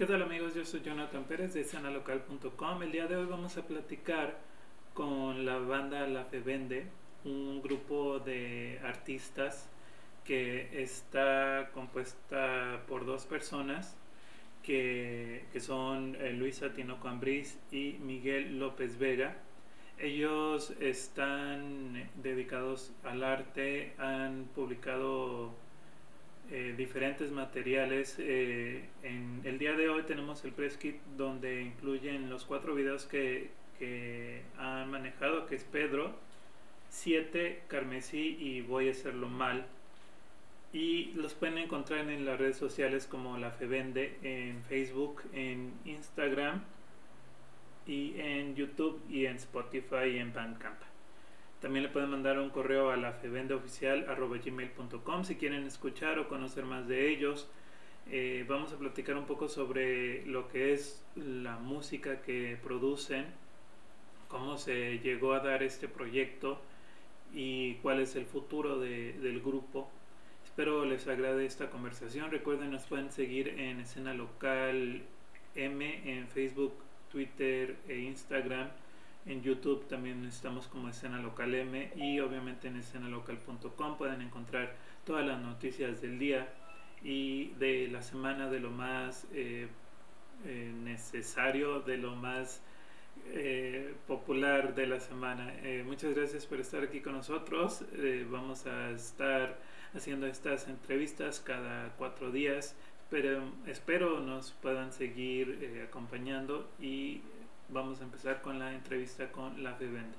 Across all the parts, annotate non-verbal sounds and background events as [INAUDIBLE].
¿qué tal amigos? Yo soy Jonathan Pérez de escenalocal.com. El día de hoy vamos a platicar con la banda La Fe Vende, un grupo de artistas que está compuesta por dos personas que, son eh, Luisa Tinoco y Miguel López Vega. Ellos están dedicados al arte, han publicado eh, diferentes materiales. Eh, en el día de hoy tenemos el press kit donde incluyen los cuatro videos que, que han manejado, que es Pedro, 7, Carmesí y Voy a hacerlo mal. Y los pueden encontrar en las redes sociales como La Fevende, en Facebook, en Instagram y en YouTube y en Spotify y en Bandcamp. También le pueden mandar un correo a la gmail.com si quieren escuchar o conocer más de ellos. Eh, vamos a platicar un poco sobre lo que es la música que producen, cómo se llegó a dar este proyecto y cuál es el futuro del grupo. Espero les agrade esta conversación. Recuerden, nos pueden seguir en escena local M en Facebook, Twitter e Instagram en YouTube también estamos como Escena Local M y obviamente en escenalocal.com pueden encontrar todas las noticias del día y de la semana de lo más eh, eh, necesario, de lo más eh, popular de la semana. muchas gracias por estar aquí con nosotros. vamos a estar haciendo estas entrevistas cada cuatro días. Pero espero nos puedan seguir acompañando y vamos a empezar con la entrevista con la Vivende.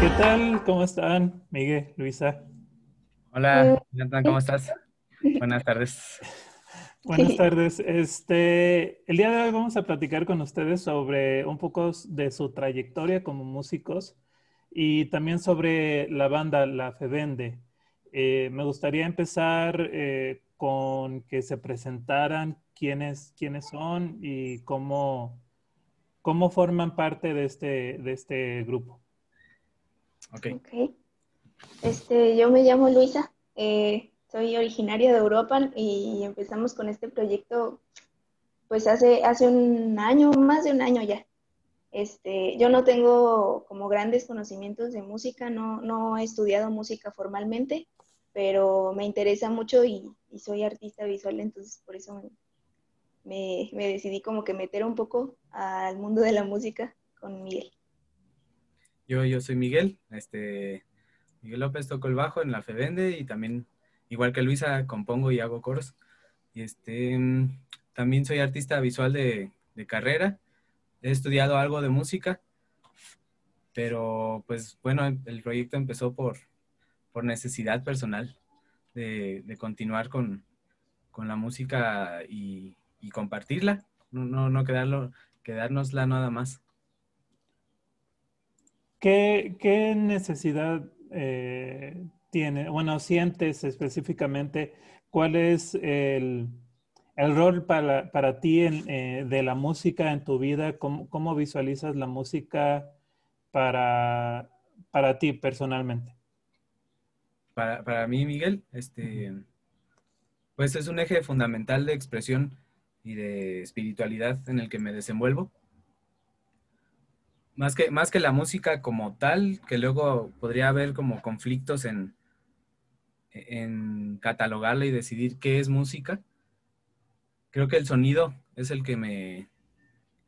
¿Qué tal? ¿Cómo están, Miguel, Luisa? Hola, Jonathan, ¿cómo estás? Buenas tardes. [LAUGHS] Buenas tardes. Este, el día de hoy vamos a platicar con ustedes sobre un poco de su trayectoria como músicos y también sobre la banda La Fevende. Eh, me gustaría empezar eh, con que se presentaran quiénes, quiénes son y cómo, cómo forman parte de este, de este grupo. Ok. okay. Este, yo me llamo Luisa, eh, soy originaria de Europa y empezamos con este proyecto pues hace, hace un año, más de un año ya. Este, yo no tengo como grandes conocimientos de música, no, no he estudiado música formalmente, pero me interesa mucho y, soy artista visual, entonces por eso me, decidí como que meter un poco al mundo de la música con Miguel. Yo, yo soy Miguel, este, Miguel López toco el bajo en la Febende y también, igual que Luisa, compongo y hago coros. Y este, también soy artista visual de, carrera, he estudiado algo de música, pero pues bueno, el proyecto empezó por, por necesidad personal de, continuar con, con, la música y, compartirla, no, no, no quedarlo, quedárnosla nada más. ¿Qué, qué necesidad eh, tiene, bueno, sientes específicamente, cuál es el, el rol para, para ti en, eh, de la música en tu vida? ¿Cómo, cómo visualizas la música para, para ti personalmente? Para, para, mí, Miguel, este, pues es un eje fundamental de expresión y de espiritualidad en el que me desenvuelvo. Más que, más que la música como tal, que luego podría haber como conflictos en, en catalogarla y decidir qué es música. Creo que el sonido es el que me,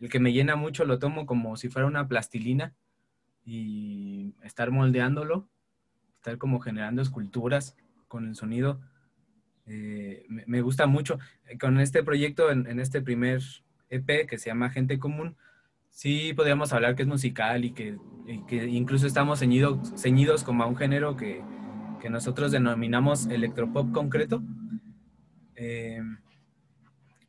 el que me llena mucho, lo tomo como si fuera una plastilina y estar moldeándolo, estar como generando esculturas con el sonido eh, me, gusta mucho. Con este proyecto, en, este primer EP que se llama Gente Común, sí podríamos hablar que es musical y que, incluso estamos ceñidos, ceñidos como a un género que, nosotros denominamos electropop concreto. Eh,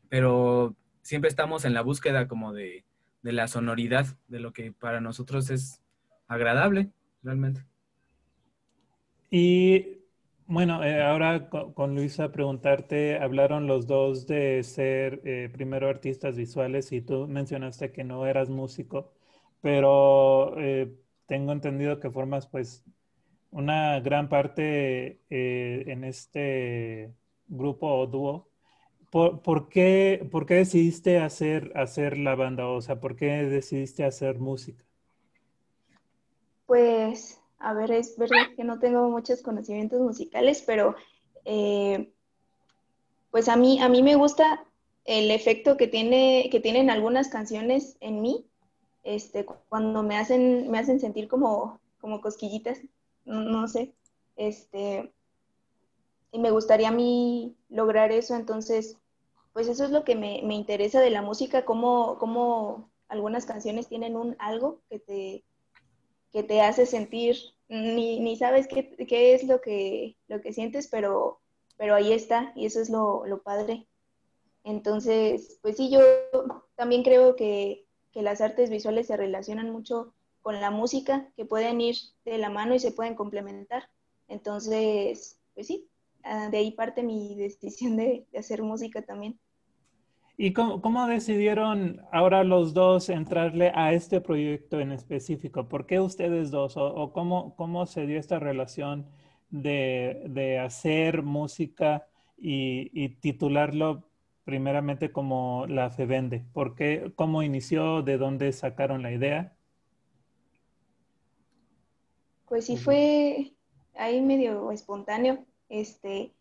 pero siempre estamos en la búsqueda como de, de la sonoridad, de lo que para nosotros es agradable, realmente. Y bueno, eh, ahora con, Luisa preguntarte, hablaron los dos de ser eh, primero artistas visuales y tú mencionaste que no eras músico, pero eh, tengo entendido que formas pues una gran parte en este grupo o dúo, ¿por, qué, ¿por, qué, decidiste hacer, hacer la banda? O sea, ¿por qué decidiste hacer música? Pues, a ver, es verdad que no tengo muchos conocimientos musicales, pero eh, pues a mí, a mí me gusta el efecto que, tiene, que tienen algunas canciones en mí, este, cuando me hacen, me hacen sentir como, como cosquillitas, no, sé, este, y me gustaría a mí lograr eso, entonces, pues eso es lo que me, interesa de la música, cómo, cómo, algunas canciones tienen un algo que te, que te hace sentir, ni, ni sabes qué, qué, es lo que, lo que sientes, pero, pero ahí está, y eso es lo, lo padre. Entonces, pues sí, yo también creo que, que las artes visuales se relacionan mucho con la música, que pueden ir de la mano y se pueden complementar. Entonces, pues sí, ah, de ahí parte mi [LAUGHS] decisión de, hacer música también. ¿Y cómo, decidieron ahora los dos entrarle a este proyecto en específico? ¿Por qué ustedes dos? ¿O, cómo, cómo, se dio esta relación de, hacer música y, y, titularlo primeramente como La Fe Vende? ¿Por qué? ¿Cómo inició? ¿De dónde sacaron la idea? Pues sí fue ahí medio espontáneo. Este,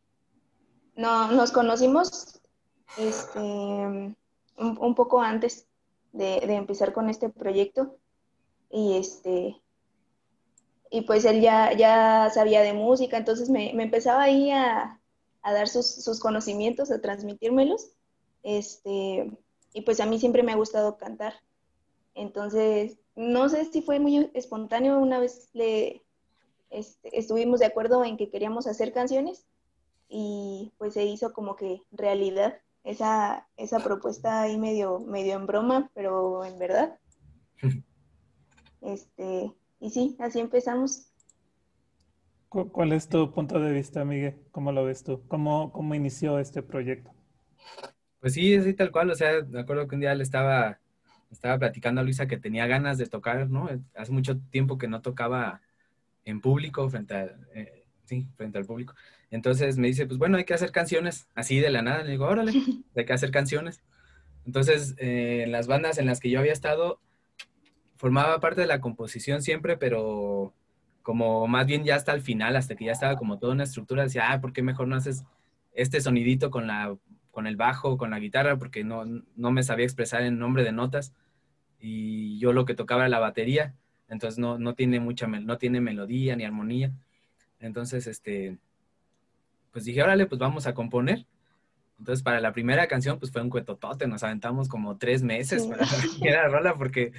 no, nos conocimos este, un, poco antes de, empezar con este proyecto y este y pues él ya, ya sabía de música, entonces me, empezaba ahí a, dar sus, sus, conocimientos, a transmitírmelos. Este, y pues a mí siempre me ha gustado cantar. Entonces, no sé si fue muy espontáneo, una vez le este, estuvimos de acuerdo en que queríamos hacer canciones y pues se hizo como que realidad esa, esa propuesta ahí medio, medio en broma, pero en verdad. [LAUGHS] Este, y sí, así empezamos. ¿Cuál es tu punto de vista, Miguel? ¿Cómo lo ves tú? ¿Cómo, cómo inició este proyecto? Pues sí, así tal cual. O sea, me acuerdo que un día le estaba estaba platicando a Luisa que tenía ganas de tocar, ¿no? Hace mucho tiempo que no tocaba en público, frente, a, eh, sí, frente al público. Entonces me dice, pues bueno, hay que hacer canciones, así de la nada. Le digo, órale, [LAUGHS] hay que hacer canciones. Entonces, eh, en las bandas en las que yo había estado, formaba parte de la composición siempre, pero como más bien ya hasta el final, hasta que ya estaba como toda una estructura, decía, ah, ¿por qué mejor no haces este sonidito con la con el bajo, con la guitarra, porque no, no me sabía expresar en nombre de notas. Y yo lo que tocaba era la batería, entonces no, no tiene mucha, no tiene melodía ni armonía. Entonces, este, pues dije, órale, pues vamos a componer. Entonces, para la primera canción, pues fue un cuetotote, nos aventamos como tres meses para [LAUGHS] la rola, porque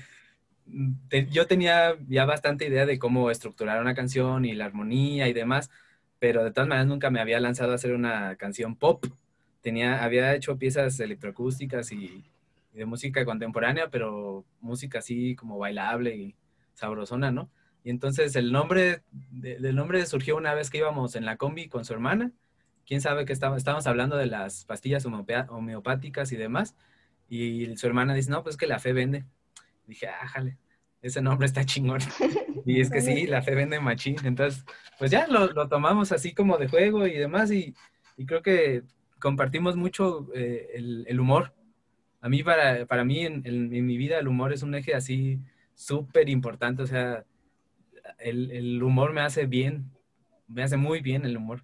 yo tenía ya bastante idea de cómo estructurar una canción y la armonía y demás, pero de todas maneras nunca me había lanzado a hacer una canción pop tenía, había hecho piezas electroacústicas y, de música contemporánea, pero música así como bailable y sabrosona, ¿no? Y entonces el nombre, del nombre surgió una vez que íbamos en la combi con su hermana. Quién sabe que estábamos, estábamos hablando de las pastillas homeopáticas y demás. Y su hermana dice, no, pues que la fe vende. dije, ájale, ese nombre está chingón. [LAUGHS] Y es que sí, la fe vende machín. Entonces, pues ya lo, lo tomamos así como de juego y demás. Y, y creo que compartimos mucho eh, el, humor. A mí, para, para mí, en, mi vida, el humor es un eje así súper importante. O sea, el, humor me hace bien, me hace muy bien el humor.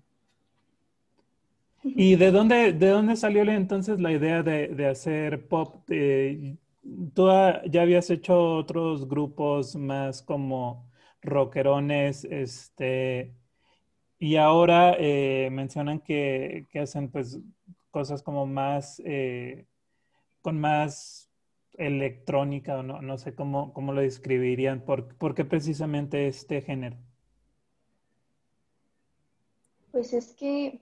¿Y de dónde, de dónde salió entonces la idea de, hacer pop? ¿Tú ya habías hecho otros grupos más como rockerones, este, y ahora eh, mencionan que, hacen pues cosas como más, eh, con más electrónica, o no, no sé cómo, cómo lo describirían, ¿Por, ¿por, qué precisamente este género? Pues es que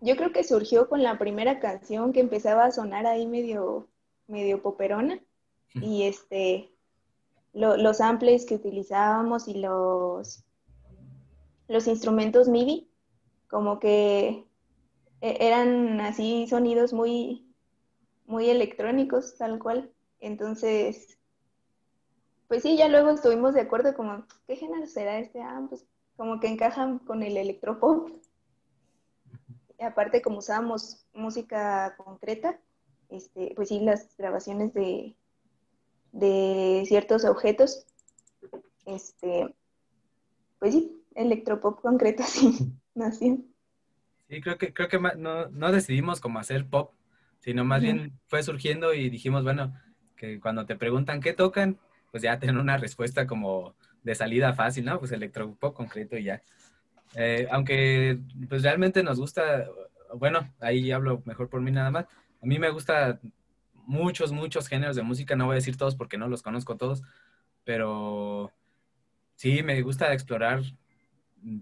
yo creo que surgió con la primera canción que empezaba a sonar ahí medio, medio poperona y este, los samples que utilizábamos y los los instrumentos MIDI, como que e-, eran así sonidos muy, muy electrónicos, tal cual. Entonces, pues sí, ya luego estuvimos de acuerdo como, ¿qué género será este? Ah, pues como que encajan con el electropop. aparte como usábamos música concreta, este, pues sí, las grabaciones de, de ciertos objetos, este, pues sí, electropop concreto [LAUGHS] sí, nació. Sí, creo que, creo que no, no decidimos cómo hacer pop, sino más bien fue surgiendo y dijimos, bueno, que cuando te preguntan qué tocan, pues ya tener una respuesta como de salida fácil, ¿no? Pues electropop concreto y ya. Eh, aunque pues realmente nos gusta, bueno, ahí hablo mejor por mí nada más, a mí me gusta muchos, muchos géneros de música, no voy a decir todos porque no los conozco todos, pero sí, me gusta explorar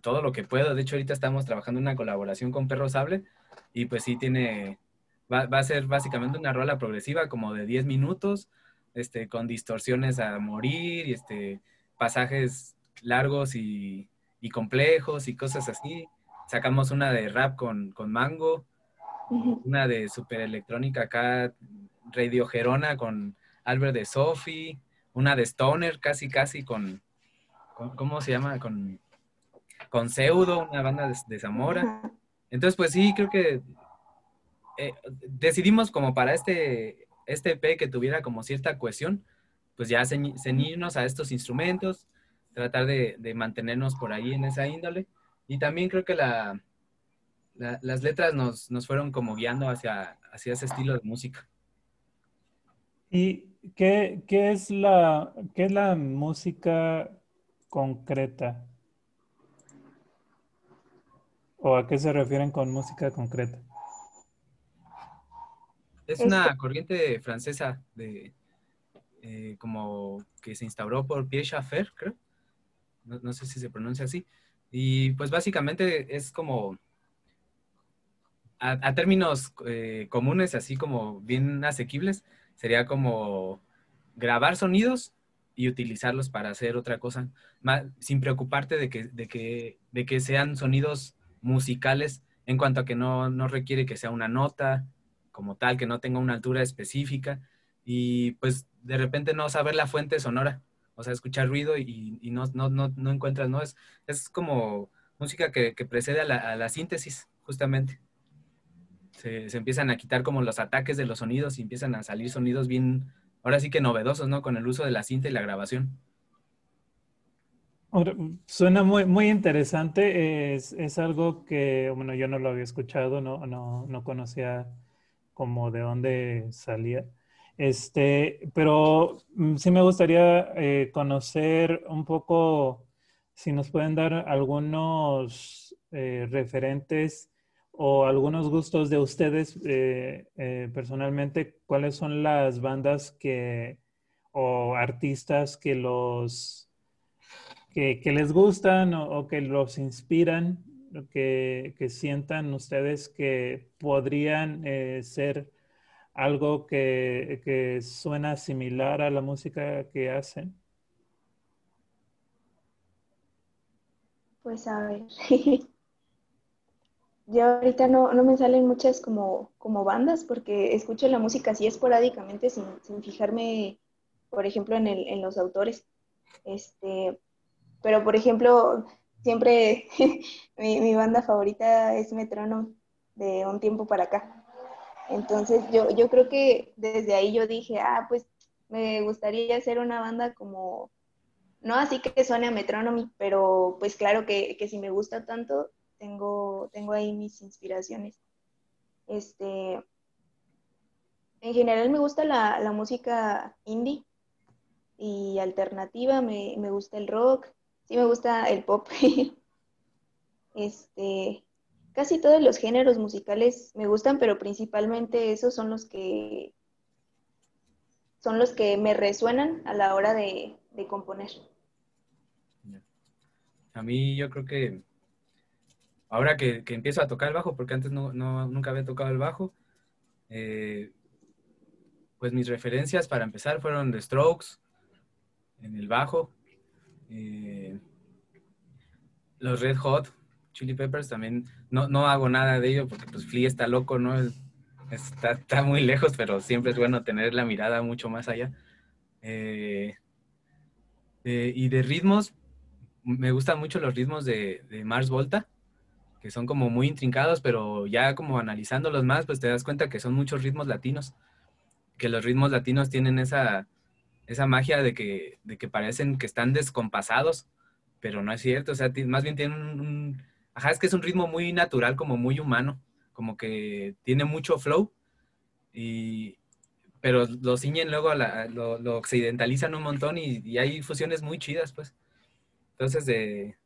todo lo que puedo. De hecho, ahorita estamos trabajando en una colaboración con Perro Sable y pues sí tiene, va, a ser básicamente una rola progresiva como de 10 minutos, este, con distorsiones a morir y este, pasajes largos y, complejos y cosas así. Sacamos una de rap con, con Mango, una de super electrónica acá, Radio Gerona con Albert de Sophie, una de Stoner casi casi con, ¿cómo se llama? Con, con Pseudo, una banda de, Zamora. Entonces, pues sí, creo que eh, decidimos como para este, este EP que tuviera como cierta cohesión, pues ya ceñirnos a estos instrumentos, tratar de, mantenernos por ahí en esa índole. Y también creo que la, las letras nos, fueron como guiando hacia, hacia ese estilo de música. ¿Y qué, es, la, qué es la música concreta? ¿O a qué se refieren con música concreta? Es una corriente francesa de, eh, como que se instauró por Pierre Schaeffer, creo. No, sé si se pronuncia así. Y pues básicamente es como, a, términos eh, comunes, así como bien asequibles, sería como grabar sonidos y utilizarlos para hacer otra cosa, sin preocuparte de que, de, que, de que sean sonidos musicales en cuanto a que no, no requiere que sea una nota como tal, que no tenga una altura específica y pues de repente no saber la fuente sonora, o sea, escuchar ruido y, no, no, no, no, encuentras, ¿no? Es, es como música que, precede a la, síntesis, justamente. Se, empiezan a quitar como los ataques de los sonidos y empiezan a salir sonidos bien, ahora sí que novedosos, ¿no? Con el uso de la cinta y la grabación. Suena muy, muy interesante. Es, es, algo que, bueno, yo no lo había escuchado, no, no, no conocía como de dónde salía. Este, pero mm, sí me gustaría eh, conocer un poco, si nos pueden dar algunos eh, referentes o algunos gustos de ustedes eh, personalmente, cuáles son las bandas que o artistas que los que, les gustan o, que los inspiran, que, que sientan ustedes que podrían ser algo que, suena similar a la música que hacen? Pues a ver, [LAUGHS] yo ahorita no, me salen muchas como, como bandas porque escucho la música así esporádicamente sin, fijarme, por ejemplo, en, el, en los autores. Este, pero, por ejemplo, siempre [LAUGHS] mi, banda favorita es Metrónomo de un tiempo para acá. Entonces yo, yo creo que desde ahí yo dije, ah, pues me gustaría hacer una banda como, no así que suene a Metronomy, pero pues claro que, si me gusta tanto, tengo, tengo ahí mis inspiraciones. Este, en general me gusta la, la música indie y alternativa, me, me, gusta el rock, sí me gusta el pop. [LAUGHS] este, casi todos los géneros musicales me gustan, pero principalmente esos son los que son los que me resuenan a la hora de, componer. A mí yo creo que ahora que, empiezo a tocar el bajo, porque antes no, nunca había tocado el bajo, eh, pues mis referencias para empezar fueron The Strokes en el bajo, eh, los Red Hot, Chili Peppers también no, no hago nada de ello porque pues Flea está loco, ¿no? Está, está, muy lejos, pero siempre es bueno tener la mirada mucho más allá. Eh, y de ritmos, me gustan mucho los ritmos de, Mars Volta, que son como muy intrincados, pero ya como analizándolos más, pues te das cuenta que son muchos ritmos latinos, que los ritmos latinos tienen esa, esa magia de que, de que parecen que están descompasados, pero no es cierto, o sea, más bien tienen un, ajá, es que es un ritmo muy natural, como muy humano, como que tiene mucho flow, y, pero lo ciñen luego, lo, occidentalizan un montón y, hay fusiones muy chidas, pues. Entonces, de,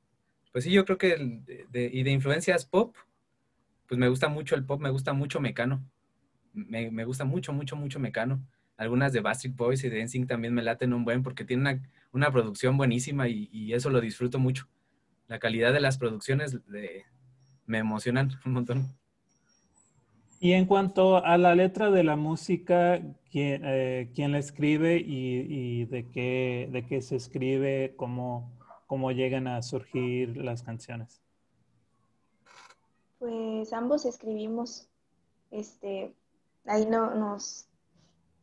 pues sí, yo creo que, y de influencias pop, pues me gusta mucho el pop, me gusta mucho Mecano, me, me gusta mucho, mucho, mucho Mecano algunas de Bastard Boys y de NSYNC también me laten un buen porque tienen una, producción buenísima y, eso lo disfruto mucho. La calidad de las producciones me emocionan [LAUGHS] un montón. Y en cuanto a la letra de la música, ¿quién, eh, la escribe y, de, qué, de qué se escribe? ¿Cómo, ¿Cómo llegan a surgir las canciones? Pues ambos escribimos, este, ahí no, nos,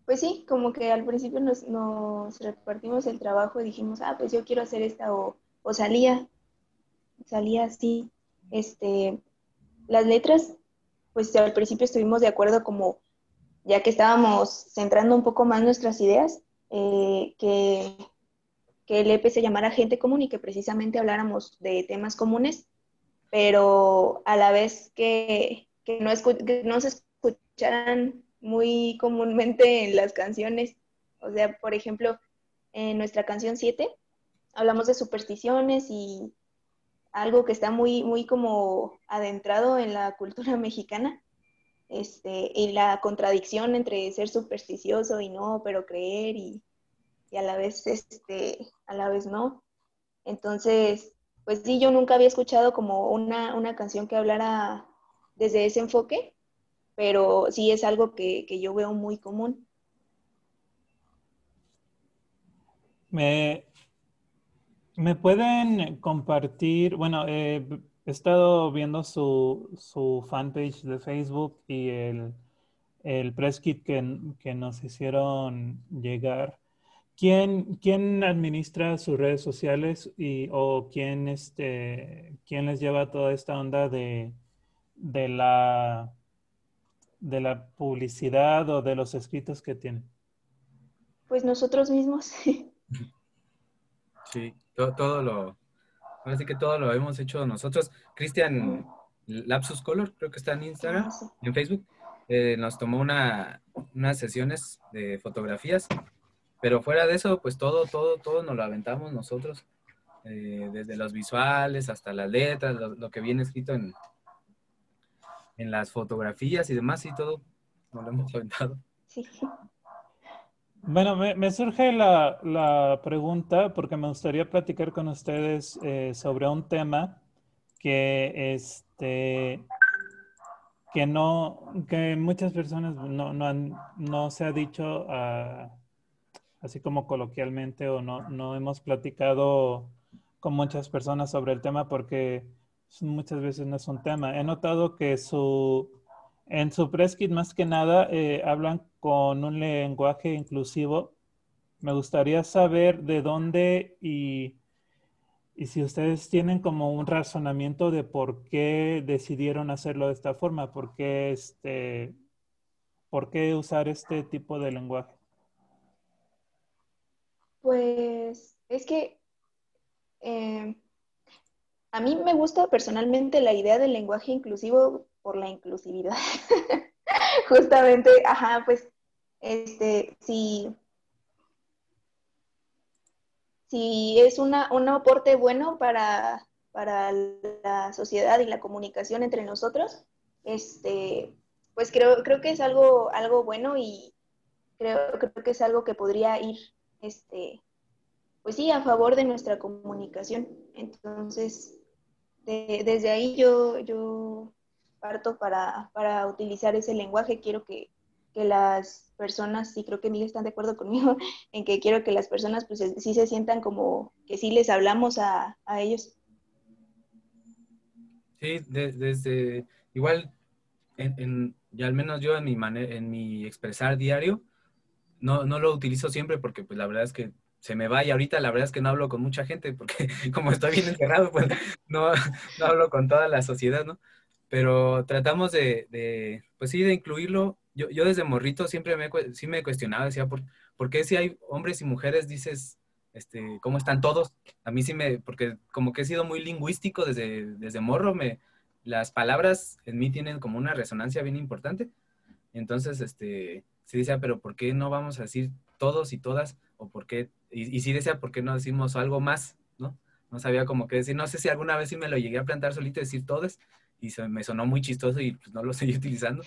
pues sí, como que al principio nos, repartimos el trabajo y dijimos, ah, pues yo quiero hacer esta o, salía, salía así. Este, las letras, pues al principio estuvimos de acuerdo como, ya que estábamos centrando un poco más nuestras ideas, eh, que, que el EP se llamara Gente Común y que precisamente habláramos de temas comunes, pero a la vez que, que no, que no se escucharan muy comúnmente en las canciones. O sea, por ejemplo, en nuestra canción 7 hablamos de supersticiones y algo que está muy, muy como adentrado en la cultura [LAUGHS] mexicana. Este, y la contradicción entre ser supersticioso y no, pero creer y, a la vez este, a la vez no. Entonces, pues sí, yo nunca había escuchado como una, una canción que hablara desde ese enfoque pero sí es algo que, yo veo muy común. Me, me pueden compartir, bueno, he estado viendo su, su, fanpage de Facebook y el, el press kit que, que nos hicieron llegar. ¿Quién, ¿Quién, administra sus redes sociales y, o quién, este, quién les lleva toda esta onda de, de la de la publicidad o de los escritos que tienen? Pues nosotros mismos. [LAUGHS] Sí, todo, lo, así que todo lo hemos hecho nosotros. Cristian Lapsus Color, creo que está en Instagram, ah, en Facebook, eh, nos tomó una, unas sesiones de fotografías, pero fuera de eso, pues todo, todo, todo nos lo aventamos nosotros, eh, desde los visuales hasta las letras, lo que viene escrito en, en las fotografías y demás y todo, no lo hemos aventado. Sí. Bueno, me, surge la, pregunta porque me gustaría platicar con ustedes eh, sobre un tema que este que no que muchas personas no, no, no se ha dicho ah, así como coloquialmente o no, no hemos platicado con muchas personas sobre el tema porque muchas veces no es un tema. He notado que su, en su press kit más que nada eh, hablan con un lenguaje inclusivo. Me gustaría saber de dónde y, y si ustedes tienen como un razonamiento de por qué decidieron hacerlo de esta forma, por qué, este, por qué usar este tipo de lenguaje. Pues es que eh, a mí me gusta personalmente la idea del lenguaje inclusivo por la inclusividad. [LAUGHS] Justamente, ajá, pues, este, si, es una, un aporte bueno para, para la sociedad y la comunicación entre nosotros, este, pues creo, creo que es algo, algo bueno y creo, creo que es algo que podría ir, este, pues sí, a favor de nuestra comunicación. Entonces, desde ahí yo, yo parto para, utilizar ese lenguaje. Quiero que, las personas, y creo que Miguel están de acuerdo conmigo, [LAUGHS] en que quiero que las personas pues sí se sientan como que sí les hablamos a, ellos. Sí, desde igual, en, y al menos yo en mi, manera, en mi expresar diario, no, no lo utilizo siempre porque pues la verdad es que se me va y ahorita la verdad es que no hablo con mucha gente porque [LAUGHS] como estoy bien encerrado, pues no, no hablo con toda la sociedad, ¿no? Pero tratamos de, de pues sí, de incluirlo. Yo, yo desde morrito siempre me, sí me cuestionaba, decía, ¿por, ¿por qué si hay hombres y mujeres dices, este, cómo están todos? A mí sí me, porque como que he sido muy lingüístico desde, desde morro, me, las palabras en mí tienen como una resonancia bien importante. Entonces, este, sí decía, pero ¿por qué no vamos a decir todos y todas? O por qué, y, y sí decía, ¿por qué no decimos algo más? ¿No? No sabía cómo qué decir. No sé si alguna vez sí me lo llegué a plantar solito decir todos y se, me sonó muy chistoso y pues no lo [LAUGHS] seguí utilizando.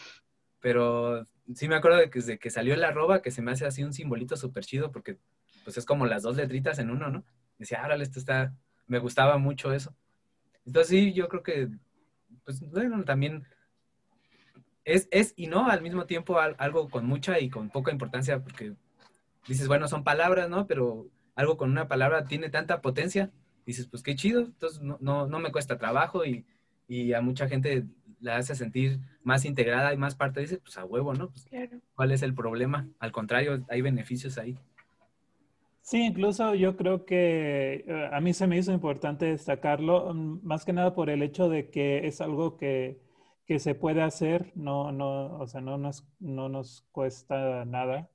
Pero sí me acuerdo de que desde que salió el arroba, que se me hace así un simbolito súper chido porque pues es como las dos letritas en uno, ¿no? Decía, árale, esto está, me gustaba mucho eso. Entonces sí, yo creo que, pues bueno, también es, es y no al mismo tiempo algo con mucha y con poca importancia porque dices, bueno, son palabras, ¿no? Pero algo con una palabra tiene tanta potencia, dices, pues qué chido, entonces no, no, no me cuesta trabajo y, y, a mucha gente la hace sentir más integrada y más parte, dice, pues a huevo, ¿no? Pues, claro. ¿Cuál es el problema? Al contrario, hay beneficios ahí. Sí, incluso yo creo que eh, a mí se me hizo importante destacarlo, mm, más que nada por el hecho de que es algo que, que se puede hacer, no, no, o sea, no nos, no nos cuesta nada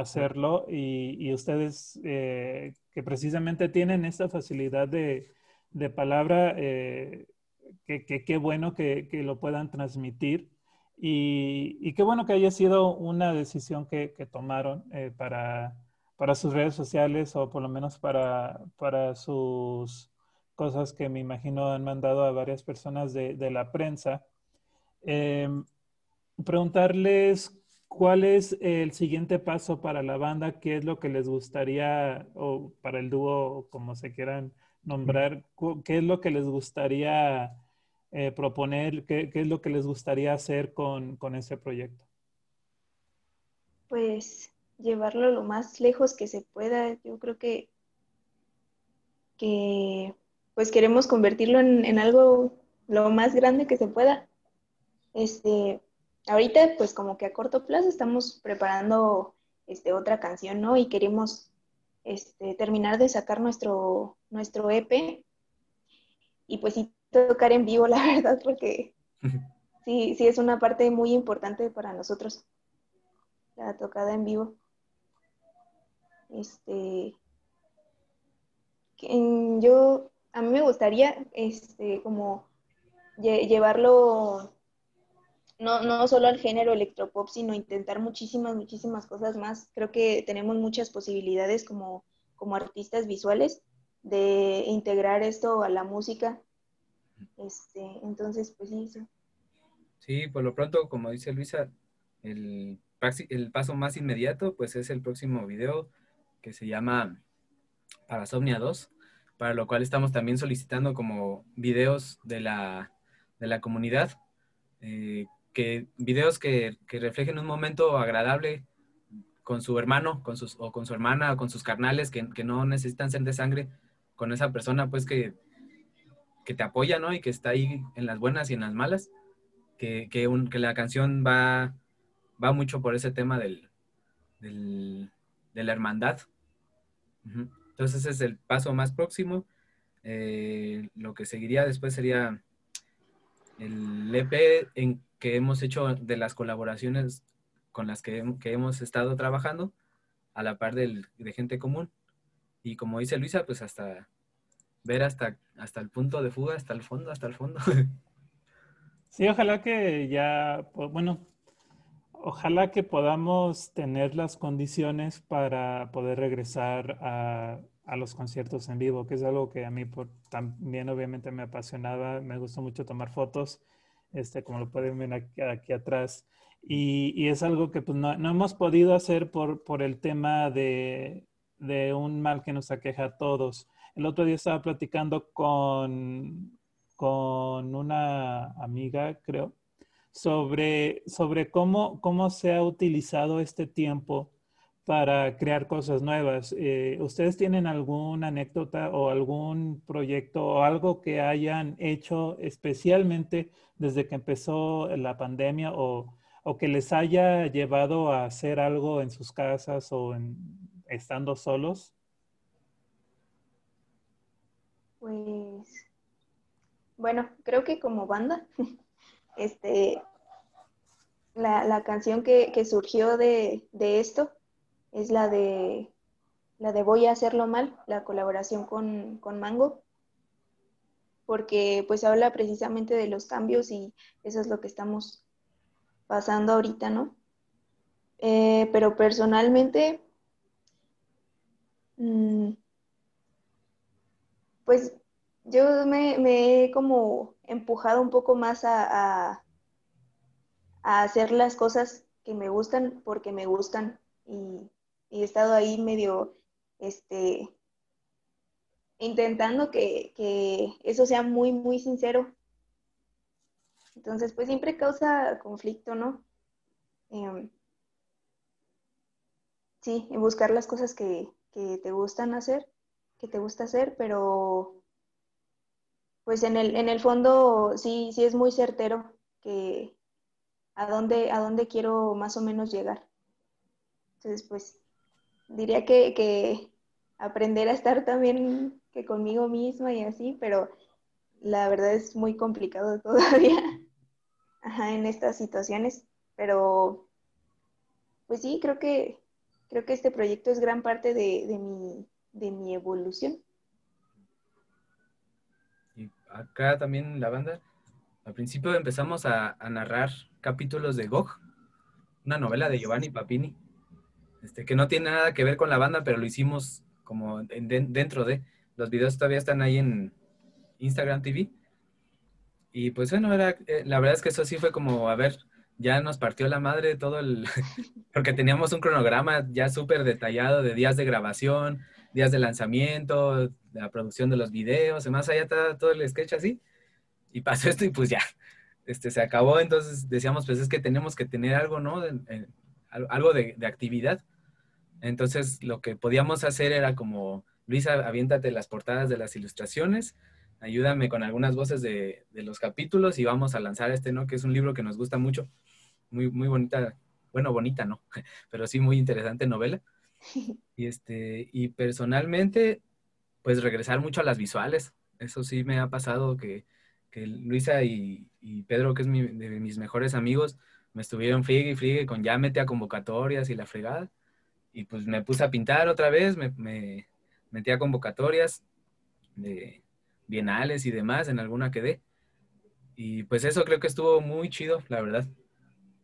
hacerlo y, ustedes eh, que precisamente tienen esta facilidad de, de palabra, eh, que qué bueno que, que, lo puedan transmitir y, y, qué bueno que haya sido una decisión que, que tomaron eh, para, para sus redes sociales o por lo menos para, para sus cosas que me imagino han mandado a varias personas de, de la prensa. Eh, preguntarles cuál es el siguiente paso para la banda, qué es lo que les gustaría, o para el dúo, como se quieran nombrar, qué es lo que les gustaría eh, proponer, qué, qué, es lo que les gustaría hacer con, con ese proyecto. Pues llevarlo lo más lejos que se pueda. Yo creo que, que pues queremos convertirlo en, en algo lo más grande que se pueda. Este, ahorita, pues como que a corto plazo estamos preparando este, otra canción, ¿no? Y queremos este, terminar de sacar nuestro, nuestro EP y pues sí tocar en vivo, [LAUGHS] la verdad, porque sí, sí es una parte muy importante para nosotros, la tocada en vivo. Este, yo, a mí me gustaría, este, como llevarlo no, no solo al género electropop, sino intentar muchísimas, muchísimas cosas más. Creo que tenemos muchas posibilidades como, como artistas visuales de integrar esto a la música. Este, entonces, pues sí. Sí, por lo pronto, como dice Luisa, el, el paso más inmediato, pues es el próximo video que se llama Parasomnia 2, para lo cual estamos también solicitando como videos de la, de la comunidad, eh, que videos que, que, reflejen un momento agradable con su hermano, con sus, o con su hermana, con sus carnales, que, que, no necesitan ser de sangre, con esa persona pues que, que, te apoya, ¿no? Y que está ahí en las buenas y en las malas, que, que, un, que la canción va, va mucho por ese tema del, del de la hermandad. Entonces ese es el paso más próximo. Eh, lo que seguiría después sería el EP en que hemos hecho de las colaboraciones con las que, que hemos estado trabajando a la par del, de gente común. Y como dice Luisa, pues hasta ver hasta, hasta el punto de fuga, hasta el fondo, hasta el fondo. [LAUGHS] Sí, ojalá que ya, bueno, ojalá que podamos tener las condiciones para poder regresar a, a, los conciertos en vivo, que es algo que a mí por, también obviamente me apasionaba, me gustó mucho tomar fotos este, como lo pueden ver aquí, aquí atrás. Y, y, es algo que pues, no, no, hemos podido hacer por, por el tema de, de, un mal que nos aqueja a todos. El otro día estaba platicando con, con una amiga, creo, sobre, sobre cómo, cómo se ha utilizado este tiempo para crear cosas nuevas. Eh, ¿Ustedes tienen alguna anécdota o algún proyecto o algo que hayan hecho especialmente desde que empezó la pandemia o, o que les haya llevado a hacer algo en sus casas o en, estando solos? Pues, bueno, creo que como banda, [LAUGHS] este, la, canción que, surgió de, esto es la de la de Voy a hacerlo mal, la colaboración con, con Mango, porque pues habla precisamente de los cambios y eso es lo que estamos pasando ahorita, ¿no? Eh, pero personalmente, mm, pues yo me, he como empujado un poco más a, a, hacer las cosas que me gustan porque me gustan y, he estado ahí medio, este, intentando que, que, eso sea muy, muy sincero. Entonces, pues siempre causa conflicto, ¿no? Em, sí, en buscar las cosas que, te gustan hacer, que te gusta hacer, pero pues en el, en el fondo sí, sí es muy certero que a dónde, a dónde quiero más o menos llegar. Entonces, pues diría que, que aprender a estar también que conmigo misma y así, pero la verdad es muy complicado [LAUGHS] todavía en estas situaciones, pero pues sí, creo que creo que este proyecto es gran parte de, mi, de mi evolución. Y acá también la banda, al principio empezamos a, narrar capítulos de Gog, una novela de Giovanni Papini, este, que no tiene nada que ver con la banda, pero lo hicimos como dentro de. Los videos todavía están ahí en Instagram TV. Y pues bueno, era, eh, la verdad es que eso sí fue como, a ver, ya nos partió la madre todo el, [LAUGHS] porque teníamos un cronograma ya súper detallado de días de grabación, días de lanzamiento, de la producción de los videos, además allá está todo el sketch así, y pasó [LAUGHS] esto y pues ya, este, se acabó, entonces decíamos, pues es que tenemos que tener algo, ¿no? algo de, de, actividad. Entonces lo que podíamos hacer era como, Luisa, aviéntate las portadas de las ilustraciones, ayúdame con algunas voces de, de los capítulos y vamos a lanzar este, ¿no? Que es un libro que nos gusta mucho muy, muy bonita, bueno, bonita, ¿no? [LAUGHS] Pero sí muy interesante novela. [LAUGHS] Y, este, y personalmente, pues regresar mucho a las visuales. Eso sí me ha pasado que, que Luisa y, y, Pedro, que es mi, de mis mejores amigos, me estuvieron friegue y friegue con ya mete a convocatorias y la fregada. Y pues me puse a pintar otra vez, me, me metí a convocatorias de bienales y demás, en alguna quedé. Y pues eso creo que estuvo muy chido, la verdad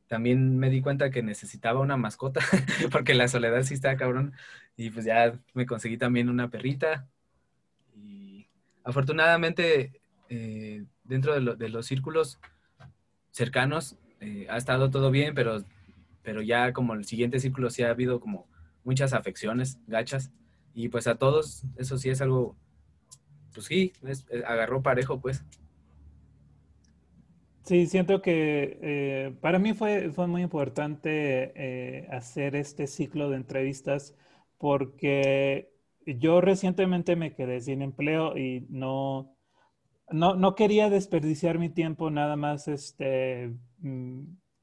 también me di cuenta que necesitaba una mascota, [LAUGHS] porque la soledad sí está cabrón. Y pues ya me conseguí también una perrita. Y afortunadamente, eh, dentro de, los círculos cercanos, eh, ha estado todo bien, pero, pero ya como el siguiente círculo sí ha habido como muchas afecciones, gachas. Y pues a todos, eso sí es algo, pues sí, agarró parejo, pues. Sí, siento que eh, para mí fue, fue muy importante eh, hacer este ciclo de entrevistas porque yo recientemente me quedé sin empleo y no, no, quería desperdiciar mi tiempo nada más este, mm,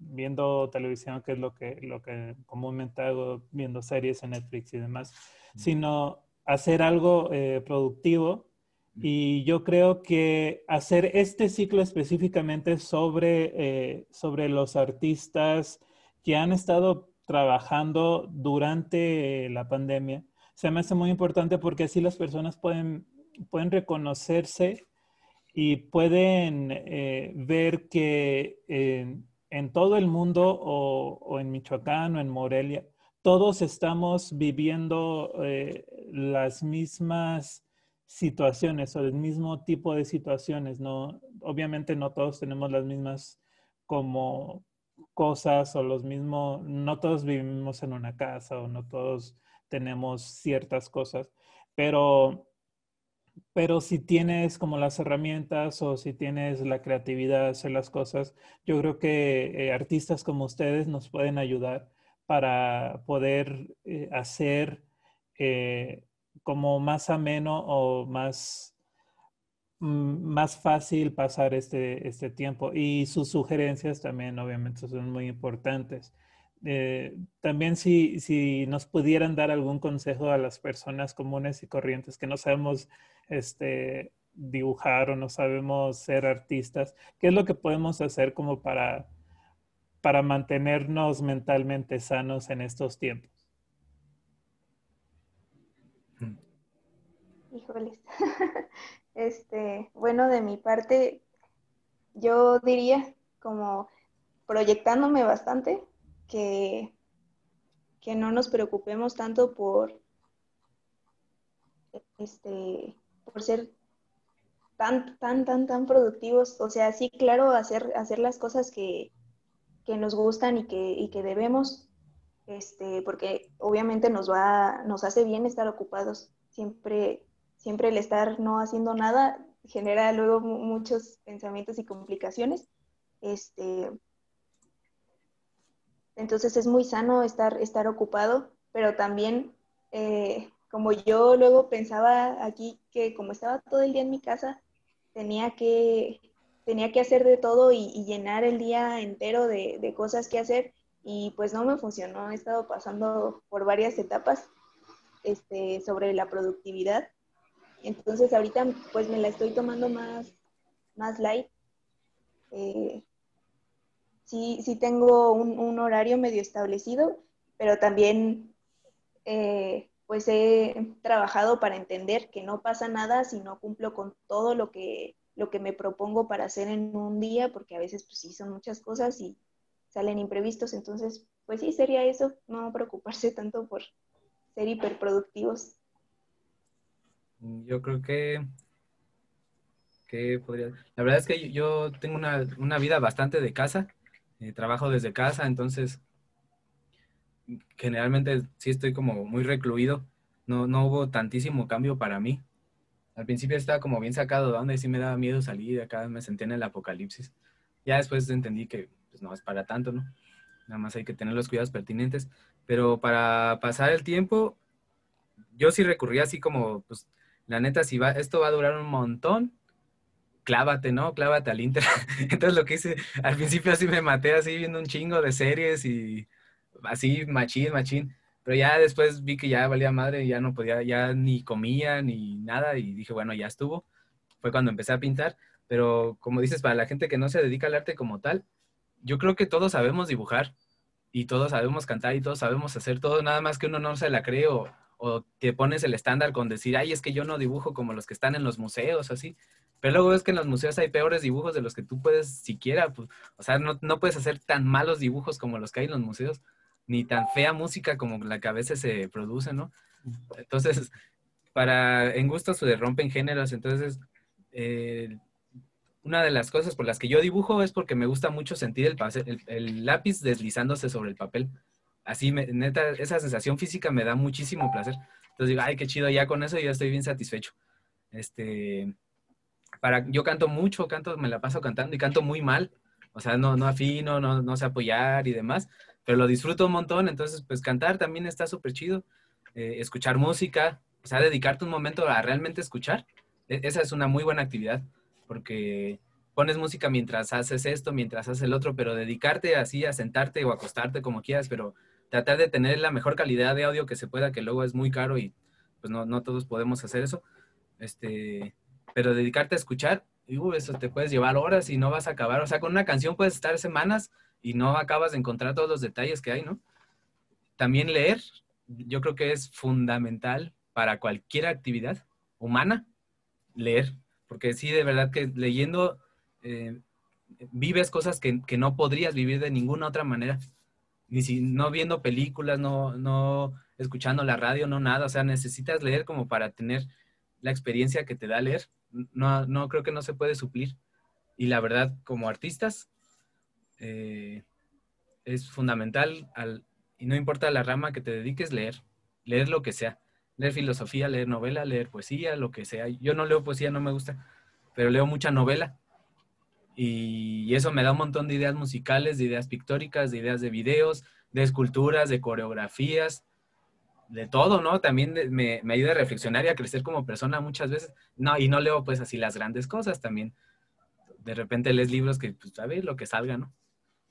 viendo televisión, que es lo que, lo que comúnmente hago, viendo series en Netflix y demás, sino hacer algo eh, productivo. Y yo creo que hacer este ciclo específicamente sobre, eh, sobre los artistas que han estado trabajando durante la pandemia se me hace muy importante porque así las personas pueden, pueden reconocerse y pueden eh, ver que en todo el mundo o, en Michoacán o en Morelia, todos estamos viviendo eh, las mismas situaciones o el mismo tipo de situaciones, ¿no? Obviamente no todos tenemos las mismas como cosas o los mismos, no todos vivimos en una casa o no todos tenemos ciertas cosas, pero, pero si tienes como las herramientas o si tienes la creatividad de hacer las cosas, yo creo que eh, artistas como ustedes nos pueden ayudar para poder eh, hacer eh, como más ameno o más, mm, más fácil pasar este, este tiempo. Y sus sugerencias también, obviamente, son muy importantes. Eh, también si, si, nos pudieran dar algún consejo a las personas comunes y corrientes que no sabemos este, dibujar o no sabemos ser artistas, ¿qué es lo que podemos hacer como para, para mantenernos mentalmente sanos en estos tiempos? Híjoles. [LAUGHS] Este, bueno, de mi parte, yo diría como proyectándome bastante que, que no nos preocupemos tanto por este por ser tan, tan, tan, tan productivos. O sea, sí, claro, hacer, hacer las cosas que, que nos gustan y que, y que debemos, este, porque obviamente nos va, nos hace bien estar ocupados. Siempre siempre el estar no haciendo nada genera luego muchos pensamientos y complicaciones. Este, entonces es muy sano estar, estar ocupado, pero también, eh, como yo luego pensaba aquí que como estaba todo el día en mi casa, tenía que, tenía que hacer de todo y, llenar el día entero de, de, cosas que hacer y pues no me funcionó. He estado pasando por varias etapas este, sobre la productividad entonces ahorita pues me la estoy tomando más, más light. Eh, sí, sí tengo un, horario medio establecido, pero también eh, pues he trabajado para entender que no pasa nada si no cumplo con todo lo que, lo que me propongo para hacer en un día, porque a veces pues sí son muchas cosas y salen imprevistos. Entonces, pues sí, sería eso, no preocuparse tanto por ser hiperproductivos. Yo creo que, que podría... La verdad es que yo tengo una, vida bastante de casa, eh, trabajo desde casa, entonces generalmente sí estoy como muy recluido, no, no hubo tantísimo cambio para mí. Al principio estaba como bien sacado de onda y sí me daba miedo salir, acá me sentía en el apocalipsis. Ya después entendí que pues, no es para tanto, ¿no? Nada más hay que tener los cuidados pertinentes. Pero para pasar el tiempo, yo sí recurría así como, pues, la neta, si va, esto va a durar un montón, clávate, ¿no? Clávate al Inter. [LAUGHS] Entonces lo que hice, al principio así me maté así viendo un chingo de series y así machín, machín. Pero ya después vi que ya valía madre, ya no podía, ya ni comía ni nada y dije, bueno, ya estuvo. Fue cuando empecé a pintar. Pero como dices, para la gente que no se dedica al arte como tal, yo creo que todos sabemos dibujar y todos sabemos cantar y todos sabemos hacer todo, nada más que uno no se la cree o, o te pones el estándar con decir, ay, es que yo no dibujo como los que están en los museos, así. Pero luego es que en los museos hay peores dibujos de los que tú puedes siquiera, pues, o sea, no, no, puedes hacer tan malos dibujos como los que hay en los museos, ni tan fea música como la que a veces se produce, ¿no? Entonces, para, en gusto se rompen géneros, entonces, eh, una de las cosas por las que yo dibujo es porque me gusta mucho sentir el, el lápiz deslizándose sobre el papel así, neta, esa sensación física me da muchísimo placer. Entonces digo, ay, qué chido, ya con eso ya estoy bien satisfecho. Este, para, yo canto mucho, canto, me la paso cantando y canto muy mal. O sea, no, no afino, no, no sé apoyar y demás, pero lo disfruto un montón. Entonces, pues cantar también está súper chido. Eh, escuchar música, o sea, dedicarte un momento a realmente escuchar. E, esa es una muy buena actividad, porque pones música mientras haces esto, mientras haces el otro, pero dedicarte así a sentarte o acostarte como quieras, pero tratar de tener la mejor calidad de audio que se pueda, que luego es muy caro y pues no, no todos podemos hacer eso. Este, pero dedicarte a escuchar, y, uh, eso te puedes llevar horas y no vas a acabar. O sea, con una canción puedes estar semanas y no acabas de encontrar todos los detalles que hay, ¿no? También leer, yo creo que es fundamental para cualquier actividad humana, leer, porque sí, de verdad que leyendo eh, vives cosas que, que, no podrías vivir de ninguna otra manera ni si, no viendo películas, no, no escuchando la radio, no nada. O sea, necesitas leer como para tener la experiencia que te da leer. No, no creo que no se puede suplir. Y la verdad, como artistas, eh, es fundamental, al, y no importa la rama que te dediques, leer. Leer lo que sea. Leer filosofía, leer novela, leer poesía, lo que sea. Yo no leo poesía, no me gusta, pero leo mucha novela y eso me da un montón de ideas musicales, de ideas pictóricas, de ideas de videos, de esculturas, de coreografías, de todo, ¿no? También me, me, ayuda a reflexionar y a crecer como persona muchas veces. No, y no leo pues así las grandes cosas también. De repente lees libros que, pues, a ver, lo que salga, ¿no?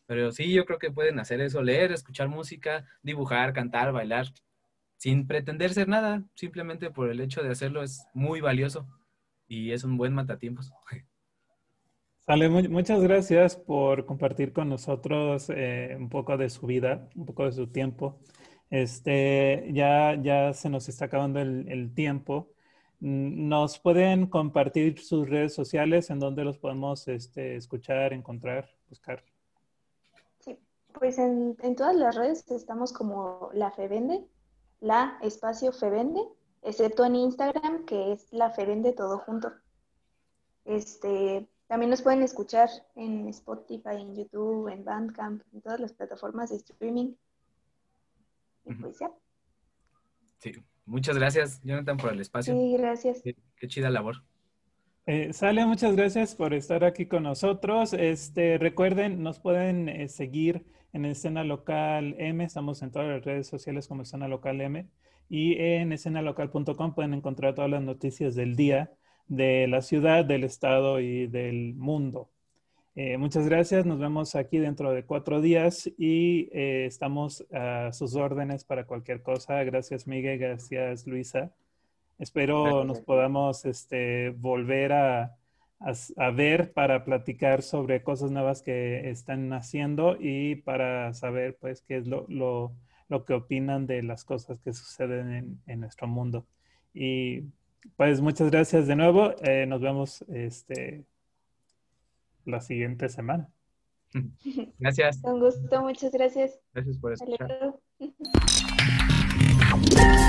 Pero sí, yo creo que pueden hacer eso, leer, escuchar música, dibujar, cantar, bailar, sin pretender ser nada, simplemente por el hecho de hacerlo es muy valioso y es un buen matatiempos. [LAUGHS] Sale, muchas gracias por compartir con nosotros eh, un poco de su vida, un poco de su tiempo. Este, ya, ya se nos está acabando el, tiempo. Mm, ¿Nos pueden compartir sus redes sociales en donde los podemos este, escuchar, encontrar, buscar? Sí, pues en, en, todas las redes estamos como la Fevende, la espacio Fevende, excepto en Instagram, que es la Fevende todo junto. Este, también nos pueden escuchar en Spotify, en YouTube, en Bandcamp, en todas las plataformas de streaming. Y pues ya. Sí, muchas gracias, Jonathan, por el espacio. Sí, gracias. Qué, chida labor. Eh, Sale, muchas gracias por estar aquí con nosotros. Este, recuerden, nos pueden eh, seguir en Escena Local M, estamos en todas las redes sociales como Escena Local M, y en escenalocal.com pueden encontrar todas las noticias del día de la ciudad, del estado y del mundo. Eh, muchas gracias, nos vemos aquí dentro de cuatro días y eh, estamos a sus órdenes para cualquier cosa. Gracias Miguel, gracias Luisa. Espero nos podamos este, volver a, ver para platicar sobre cosas nuevas que están haciendo y para saber pues qué es lo, que opinan de las cosas que suceden en, en nuestro mundo. Y pues muchas gracias de nuevo. Eh, nos vemos este, la siguiente semana. [LAUGHS] Gracias. Con gusto, muchas gracias. Gracias por escuchar. [LAUGHS]